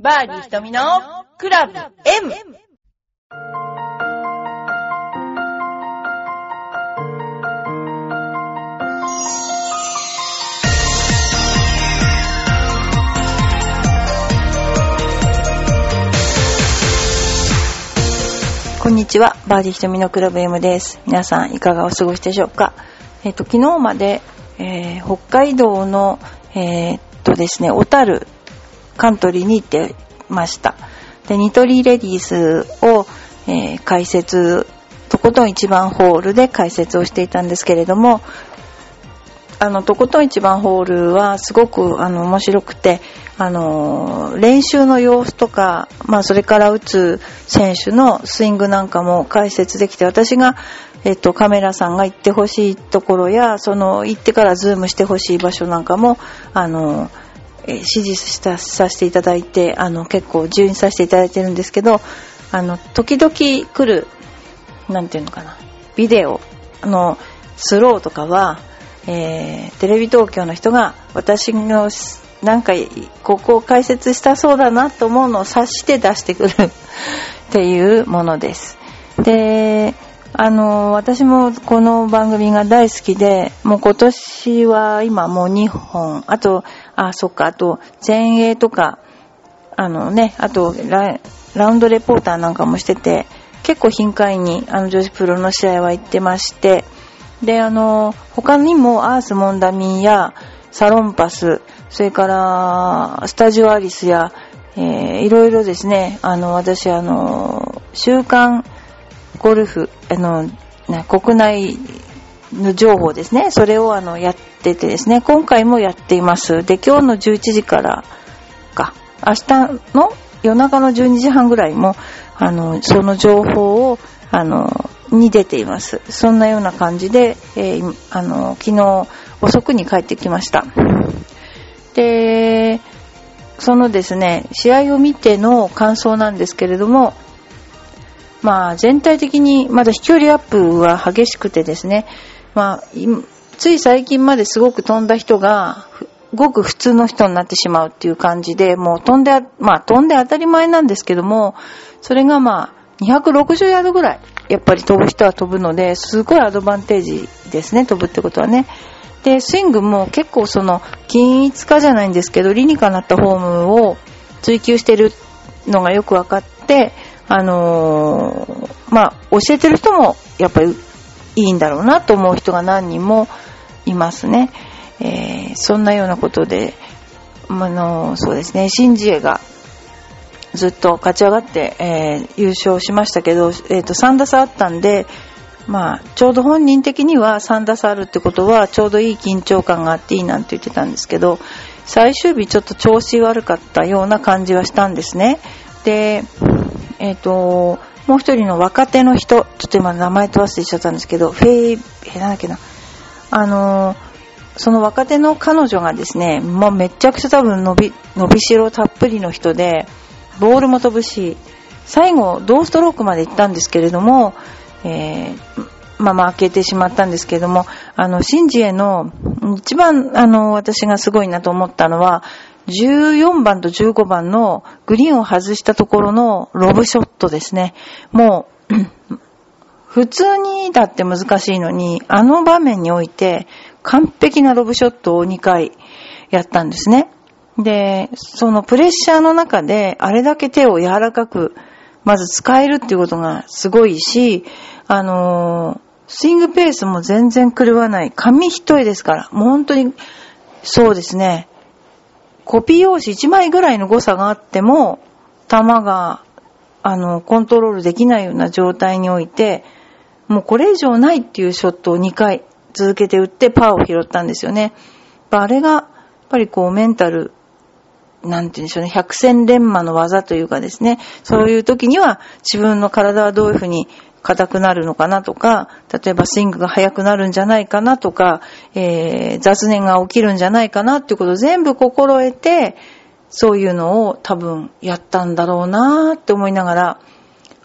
バーディー瞳のクラブ M! こんにちは、バーディー瞳のクラブ M です。皆さんいかがお過ごしでしょうか？えっ、と昨日まで、えー北海道のえーっとですね、小樽カントリーに行ってました。で、ニトリレディースを、えー解説、とことん一番ホールで解説をしていたんですけれども、あの、とことん一番ホールはすごくあの面白くて、あの、練習の様子とか、まあそれから打つ選手のスイングなんかも解説できて、私が、えっと、カメラさんが行ってほしいところや、その行ってからズームしてほしい場所なんかも、あの、えー指示したさせていただいて、あの、結構自由にさせていただいてるんですけど、あの、時々来る、なんていうのかな、ビデオのスローとかは、えーテレビ東京の人が私のなんかここを解説したそうだなと思うのを察して出してくるっていうものです。で、あの、私もこの番組が大好きで、もう今年は今もう2本、あと、あ、そっか、あと前衛とか、あのね、あとララウンドレポーターなんかもしてて、結構頻回にあの女子プロの試合は行ってまして、で、あの、他にもアースモンダミンやサロンパス、それからスタジオアリスや、えーいろいろですね、あの、私あの、週刊ゴルフ、あの、国内の情報ですね、それをあの、やっててですね、今回もやっています。で、今日の11時からか、明日の夜中の12時半ぐらいも、あの、その情報を、あの、に出ています。そんなような感じで、えーあの、昨日遅くに帰ってきました。で、そのですね、試合を見ての感想なんですけれども、まあ全体的にまだ飛距離アップは激しくてですね、まあ、つい最近まですごく飛んだ人が、ごく普通の人になってしまうっていう感じで、もう飛んで、まあ飛んで当たり前なんですけども、それがまあ260ヤードぐらい、やっぱり飛ぶ人は飛ぶので、すごいアドバンテージですね、飛ぶってことはね。で、スイングも結構その、均一化じゃないんですけど、理にかなったフォームを追求してるのがよく分かって、あのーまあ、教えてる人もやっぱりいいんだろうなと思う人が何人もいますね。えーそんなようなことで、あのそうですね、シンジエがずっと勝ち上がって、えー優勝しましたけど、えーと3打差あったんで、まあ、ちょうど本人的には3打差あるってことはちょうどいい緊張感があっていいなんて言ってたんですけど最終日ちょっと調子悪かったような感じはしたんですねでえっ、ともう一人の若手の人ちょっと今名前と忘れちゃったんですけどフェイえなんだっけな。あのその若手の彼女がですね、もうめちゃくちゃ多分伸び、伸びしろたっぷりの人で、ボールも飛ぶし、最後、同ストロークまで行ったんですけれども、えーまあ負けてしまったんですけれども、あの、シンジエの、一番、あの、私がすごいなと思ったのは、14番と15番のグリーンを外したところのロブショットですね。もう、普通にだって難しいのに、あの場面において完璧なロブショットを2回やったんですね。で、そのプレッシャーの中であれだけ手を柔らかくまず使えるっていうことがすごいし、あのスイングペースも全然狂わない。紙一重ですから。もう本当に、そうですね。コピー用紙1枚ぐらいの誤差があっても、球が、あの、コントロールできないような状態において、もうこれ以上ないっていうショットを2回続けて打ってパーを拾ったんですよね。あれが、やっぱりこうメンタル、なんて言うんでしょうね、百戦錬磨の技というかですね、そういう時には自分の体はどういうふうに硬くなるのかなとか、例えばスイングが速くなるんじゃないかなとか、えー雑念が起きるんじゃないかなっていうことを全部心得て、そういうのを多分やったんだろうなって思いながら、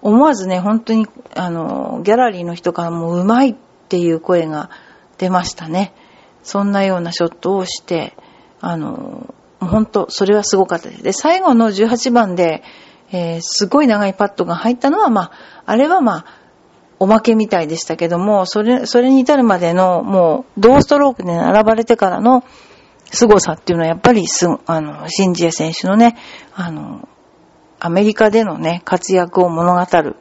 思わずね、本当に、あの、ギャラリーの人からもうまいっていう声が出ましたね。そんなようなショットをして、あの、本当、それはすごかったです。で、最後の18番で、えー、すごい長いパットが入ったのは、まあ、あれはまあ、おまけみたいでしたけども、それ、それに至るまでの、もう、同ストロークで並ばれてからの凄さっていうのは、やっぱりす、あの、シンジエ選手のね、あの、アメリカでのね、活躍を物語る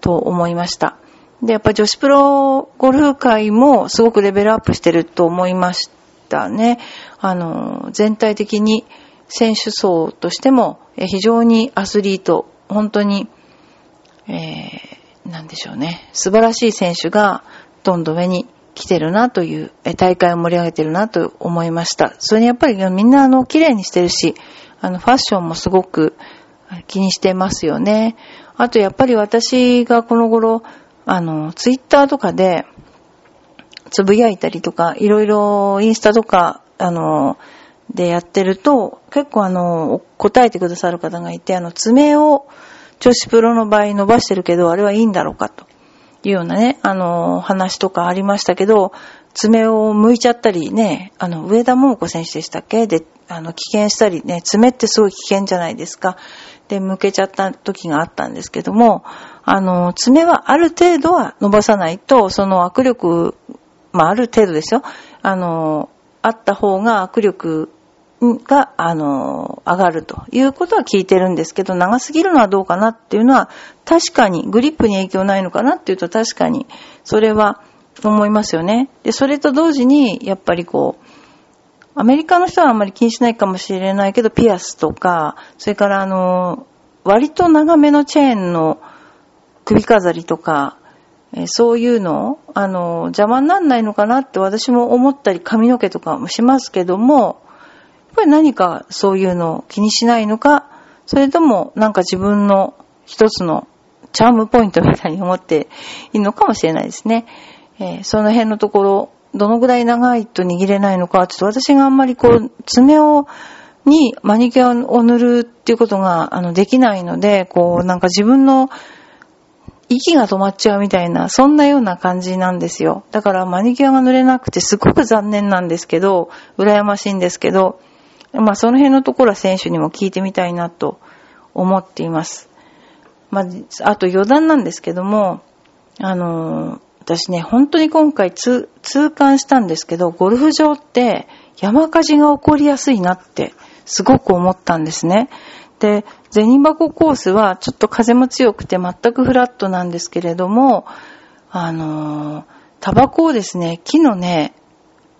と思いました。で、やっぱ女子プロゴルフ界もすごくレベルアップしてると思いましたね。あの、全体的に選手層としても非常にアスリート、本当に、えー、なんでしょうね。素晴らしい選手がどんどん上に来てるなという、大会を盛り上げてるなと思いました。それにやっぱりみんなあの、綺麗にしてるし、あの、ファッションもすごく気にしてますよね。あとやっぱり私がこの頃、あの、ツイッターとかで、つぶやいたりとか、いろいろインスタとか、あの、でやってると、結構あの、答えてくださる方がいて、あの、爪を女子プロの場合伸ばしてるけど、あれはいいんだろうかというようなね、あの、話とかありましたけど、爪を剥いちゃったりね、あの、上田桃子選手でしたっけ？で、あの、危険したりね、爪ってすごい危険じゃないですか。で、剥けちゃった時があったんですけども、あの、爪はある程度は伸ばさないと、その握力、まあ、ある程度ですよ。あの、あった方が握力が、あの、上がるということは聞いてるんですけど、長すぎるのはどうかなっていうのは、確かに、グリップに影響ないのかなっていうと確かに、それは思いますよね。で、それと同時に、やっぱりこう、アメリカの人はあんまり気にしないかもしれないけど、ピアスとか、それからあの、割と長めのチェーンの首飾りとか、えそういうの、あの、邪魔にならないのかなって私も思ったり髪の毛とかもしますけども、っぱり何かそういうのを気にしないのか、それともなんか自分の一つのチャームポイントみたいに思っているのかもしれないですね。えー、その辺のところ、どのぐらい長いと握れないのか、ちょっと私があんまりこう、爪を、にマニキュアを塗るっていうことが、あの、できないので、こう、なんか自分の息が止まっちゃうみたいな、そんなような感じなんですよ。だからマニキュアが塗れなくてすごく残念なんですけど、羨ましいんですけど、まあその辺のところは選手にも聞いてみたいなと思っています。まあ、あと余談なんですけども、あのー、私ね、本当に今回痛感したんですけど、ゴルフ場って山火事が起こりやすいなってすごく思ったんですね。で、銭箱コースはちょっと風も強くて全くフラットなんですけれども、あのー、タバコをですね、木のね、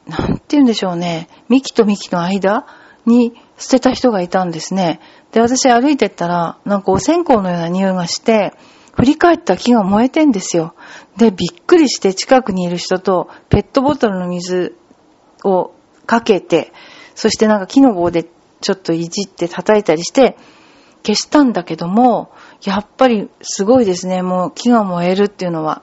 なんて言うんでしょうね、幹と幹の間に捨てた人がいたんですね。で、私歩いてったら、なんかお線香のような匂いがして、振り返った木が燃えてんですよ。で、びっくりして近くにいる人とペットボトルの水をかけて、そしてなんか木の棒でちょっといじって叩いたりして、消したんだけども、やっぱりすごいですね。もう木が燃えるっていうのは。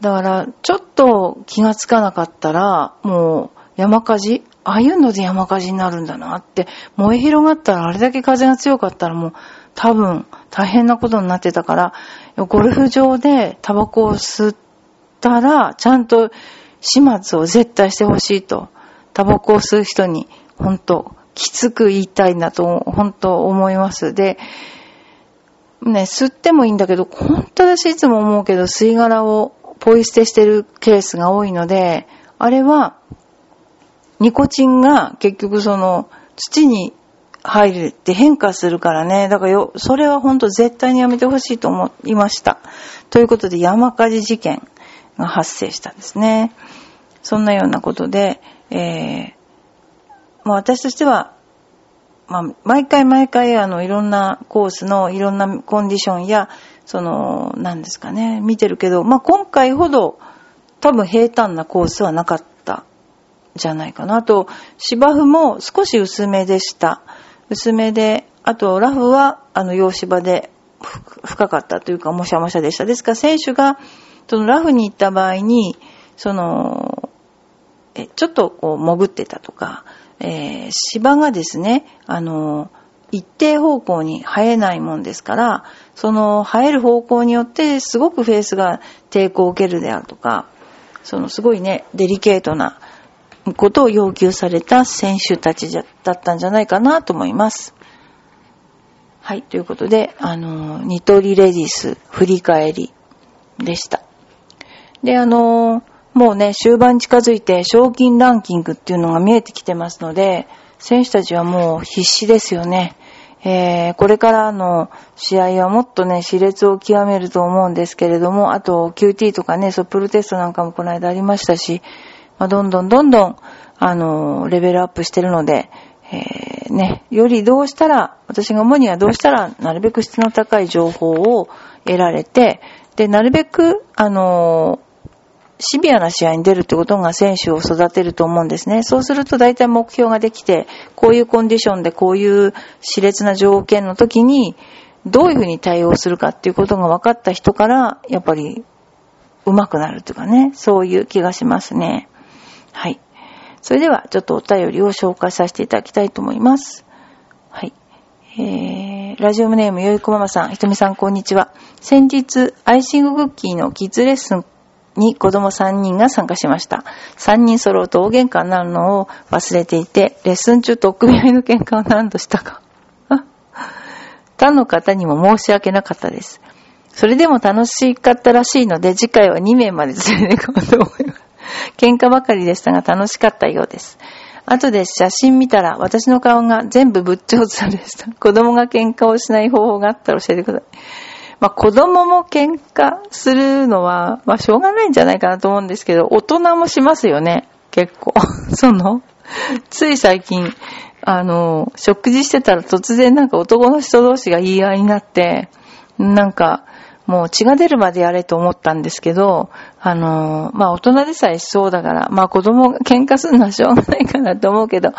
だから、ちょっと気がつかなかったら、もう山火事？ああいうので山火事になるんだなって、燃え広がったらあれだけ風が強かったらもう多分大変なことになってたから、ゴルフ場でタバコを吸ったら、ちゃんと始末を絶対してほしいと、タバコを吸う人に、本当きつく言いたいなと、本当思います。で、ね、吸ってもいいんだけど、本当私いつも思うけど、吸い殻をポイ捨てしてるケースが多いので、あれはニコチンが結局その土に入るって変化するからね。だからよ、それは本当絶対にやめてほしいと思いました。ということで山火事事件が発生したんですね。そんなようなことで、えー、もう私としては、まあ、毎回毎回あの、いろんなコースのいろんなコンディションや、その、何ですかね、見てるけど、まあ、今回ほど多分平坦なコースはなかったじゃないかな。あと、芝生も少し薄めでした。薄めで、あとラフは、あの、洋芝で深かったというか、もしゃもしゃでした。ですから、選手が、そのラフに行った場合に、その、えちょっとこう潜ってたとか、えー、芝がですね、あの、一定方向に生えないもんですから、その生える方向によってすごくフェースが抵抗を受けるであるとか、そのすごいね、デリケートなことを要求された選手たちだったんじゃないかなと思います。はい、ということで、あの、ニトリレディス振り返りでした。で、あの、もうね、終盤近づいて賞金ランキングっていうのが見えてきてますので、選手たちはもう必死ですよね。えー、これからの試合はもっとね、熾烈を極めると思うんですけれども、あと QT とかね、ソップルテストなんかもこの間ありましたし、まあ、どんどんどんどん、あの、レベルアップしてるので、えー、ね、よりどうしたら、私が思うにはどうしたら、なるべく質の高い情報を得られて、で、なるべく、あのシビアな試合に出るってことが選手を育てると思うんですね。そうすると大体目標ができて、こういうコンディションでこういう熾烈な条件の時に、どういうふうに対応するかっていうことが分かった人から、やっぱり上手くなるというかね、そういう気がしますね。はい。それでは、ちょっとお便りを紹介させていただきたいと思います。はい。えー、ラジオネームよいこママさん、ひとみさんこんにちは。先日、アイシングクッキーのキッズレッスンに子供3人が参加しました。3人揃うと大喧嘩になるのを忘れていて、レッスン中と組合の喧嘩を何度したか。他の方にも申し訳なかったです。それでも楽しかったらしいので、次回は2名まで連れて行こうと思います。喧嘩ばかりでしたが楽しかったようです。後で写真見たら私の顔が全部仏頂面でした。子供が喧嘩をしない方法があったら教えてください。まあ子供も喧嘩するのは、まあしょうがないんじゃないかなと思うんですけど、大人もしますよね。結構。その、つい最近、あの、食事してたら突然なんか男の人同士が言い合いになって、なんか、もう血が出るまでやれと思ったんですけど、あの、まあ大人でさえしそうだから、まあ子供が喧嘩するのはしょうがないかなと思うけど、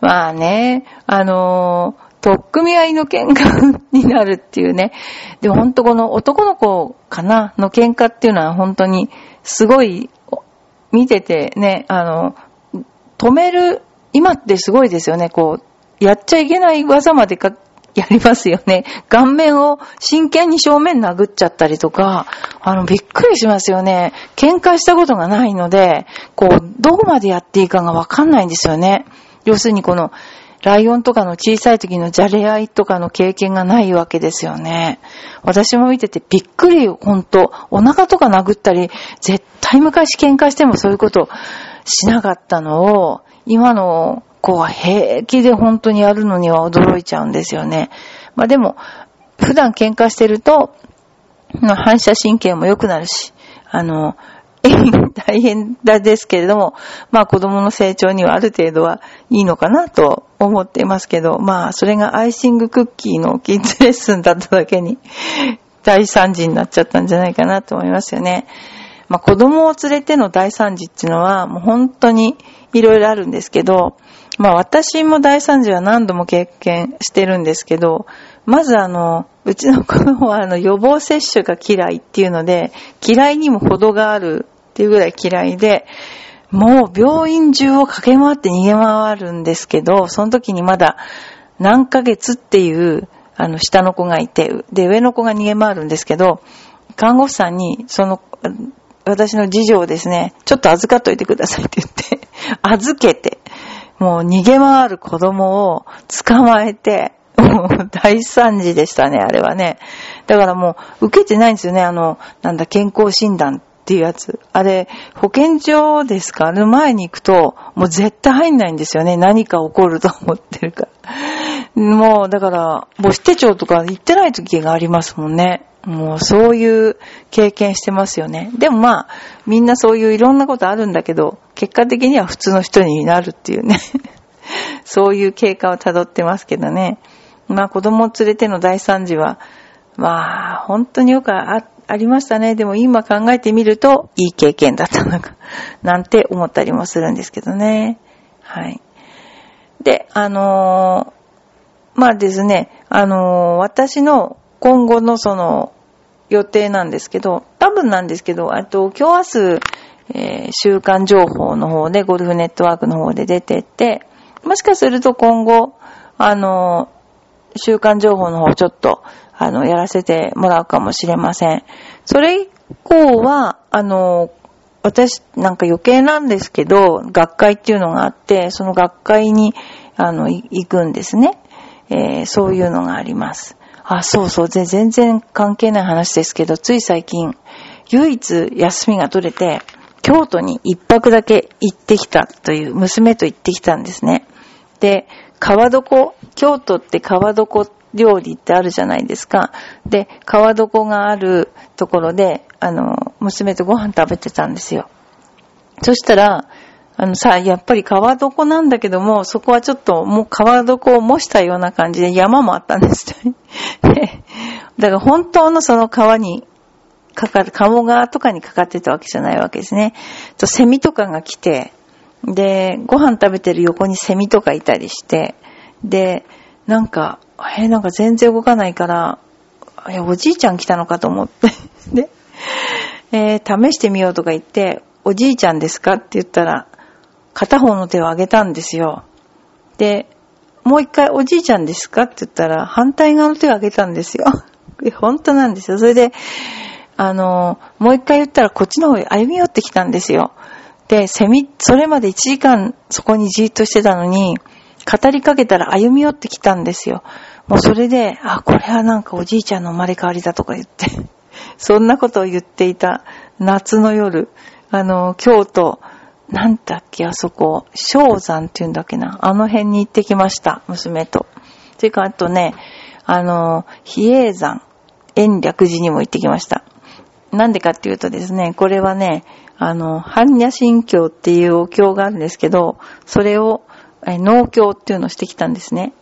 まあね、あの、とっくみ合いの喧嘩になるっていうね。でも本当この男の子かなの喧嘩っていうのは本当にすごい見ててね、あの、止める、今ってすごいですよね、こう、やっちゃいけない技までかやりますよね。顔面を真剣に正面殴っちゃったりとか、あの、びっくりしますよね。喧嘩したことがないので、こう、どこまでやっていいかがわかんないんですよね。要するにこの、ライオンとかの小さい時のじゃれ合いとかの経験がないわけですよね。私も見ててびっくり、ほんと。お腹とか殴ったり、絶対昔喧嘩してもそういうことしなかったのを、今の子は平気で本当にやるのには驚いちゃうんですよね。まあでも、普段喧嘩してると、反射神経も良くなるし、あの、大変だですけれども、まあ子供の成長にはある程度はいいのかなと思っていますけど、まあそれがアイシングクッキーのキッズレッスンだっただけに 大惨事になっちゃったんじゃないかなと思いますよね。まあ子供を連れての大惨事っていうのはもう本当にいろいろあるんですけど、まあ私も大惨事は何度も経験してるんですけど、まずあの、うちの子供はあの予防接種が嫌いっていうので、嫌いにも程があるっていうぐらい嫌いで、もう病院中を駆け回って逃げ回るんですけど、その時にまだ何ヶ月っていうあの下の子がいて、で上の子が逃げ回るんですけど、看護婦さんにその私の次女をですね、ちょっと預かっといてくださいって言って、預けて、もう逃げ回る子供を捕まえて、も う大惨事でしたね、あれはね。だからもう受けてないんですよね、あの、なんだ、健康診断ていうやつ。あれ、保健所ですか？あの前に行くと、もう絶対入んないんですよね。何か起こると思ってるから。もう、だから、母子手帳とか行ってない時がありますもんね。もうそういう経験してますよね。でもまあ、みんなそういういろんなことあるんだけど、結果的には普通の人になるっていうね。そういう経過を辿ってますけどね。まあ子供を連れての大惨事は、まあ本当によくあありましたね。でも今考えてみるといい経験だったのか、なんて思ったりもするんですけどね。はい。で、あのー、まあですね、あのー、私の今後のその予定なんですけど、多分なんですけど、あと今日明日、えー、週間情報の方で、ゴルフネットワークの方で出てって、もしかすると今後、あの、週間情報の方ちょっと、あの、やらせてもらうかもしれません。それ以降は、あの、私なんか余計なんですけど、学会っていうのがあって、その学会に、あの、行くんですね。えーそういうのがあります。あ、そうそう、全然関係ない話ですけど、つい最近、唯一休みが取れて、京都に一泊だけ行ってきたという、娘と行ってきたんですね。で、川床、京都って川床料理ってあるじゃないですか。で、川床があるところで、あの、娘とご飯食べてたんですよ。そしたら、あのさ、やっぱり川床なんだけども、そこはちょっともう川床を模したような感じで山もあったんです よ。だから本当のその川にかかる、鴨川とかにかかってたわけじゃないわけですね。と、セミとかが来て、で、ご飯食べてる横にセミとかいたりして、で、なんか、えーなんか全然動かないから、いや、おじいちゃん来たのかと思って。で、えー試してみようとか言って、おじいちゃんですかって言ったら、片方の手を上げたんですよ。で、もう一回おじいちゃんですかって言ったら、反対側の手を上げたんですよ。本当なんですよ。それで、あの、もう一回言ったらこっちの方へ歩み寄ってきたんですよ。で、セミ、それまで1時間そこにじーっとしてたのに、語りかけたら歩み寄ってきたんですよ。もうそれで、あ、これはなんかおじいちゃんの生まれ変わりだとか言って、そんなことを言っていた夏の夜、あの、京都、なんだっけ、あそこ、昭山っていうんだっけな、あの辺に行ってきました、娘と。それかあとね、あの、比叡山、延暦寺にも行ってきました。なんでかっていうとですね、これはね、あの、般若心経っていうお経があるんですけど、それを、農協っていうのをしてきたんですね。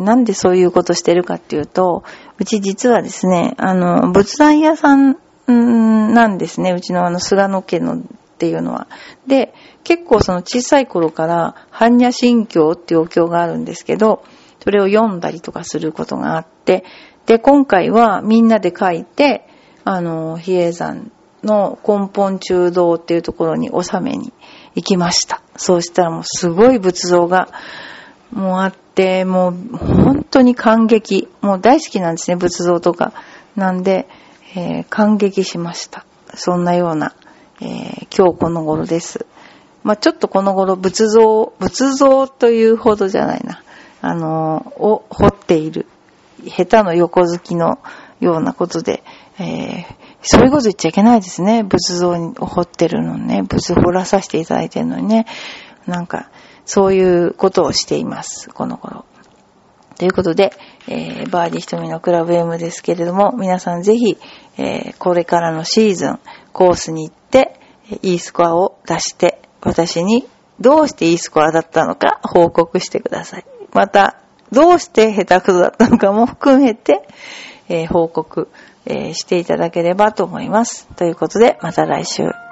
なんでそういうことしてるかっていうと、うち実はですね、あの、仏壇屋さんんなんですね、うちのあの、菅野家のっていうのは。で、結構その小さい頃から、般若心経っていうお経があるんですけど、それを読んだりとかすることがあって、で、今回はみんなで書いて、あの、比叡山の根本中道っていうところに納めに行きました。そうしたらもうすごい仏像が、もうあって、もう本当に感激。もう大好きなんですね、仏像とか。なんで、えー感激しました。そんなような、えー今日この頃です。まあちょっとこの頃仏像、仏像というほどじゃないな。あのーを掘っている。下手の横好きのようなことで、えーそういうこと言っちゃいけないですね。仏像を掘ってるのにね。仏掘らさせていただいてるのにね。なんか、そういうことをしています。この頃。ということで、えーバーディー瞳のクラブ M ですけれども、皆さんぜひ、えーこれからのシーズン、コースに行って、いいスコアを出して、私にどうしていいスコアだったのか報告してください。また、どうして下手くそだったのかも 含めて、えー報告、えーしていただければと思います。ということで、また来週。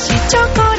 しチョコ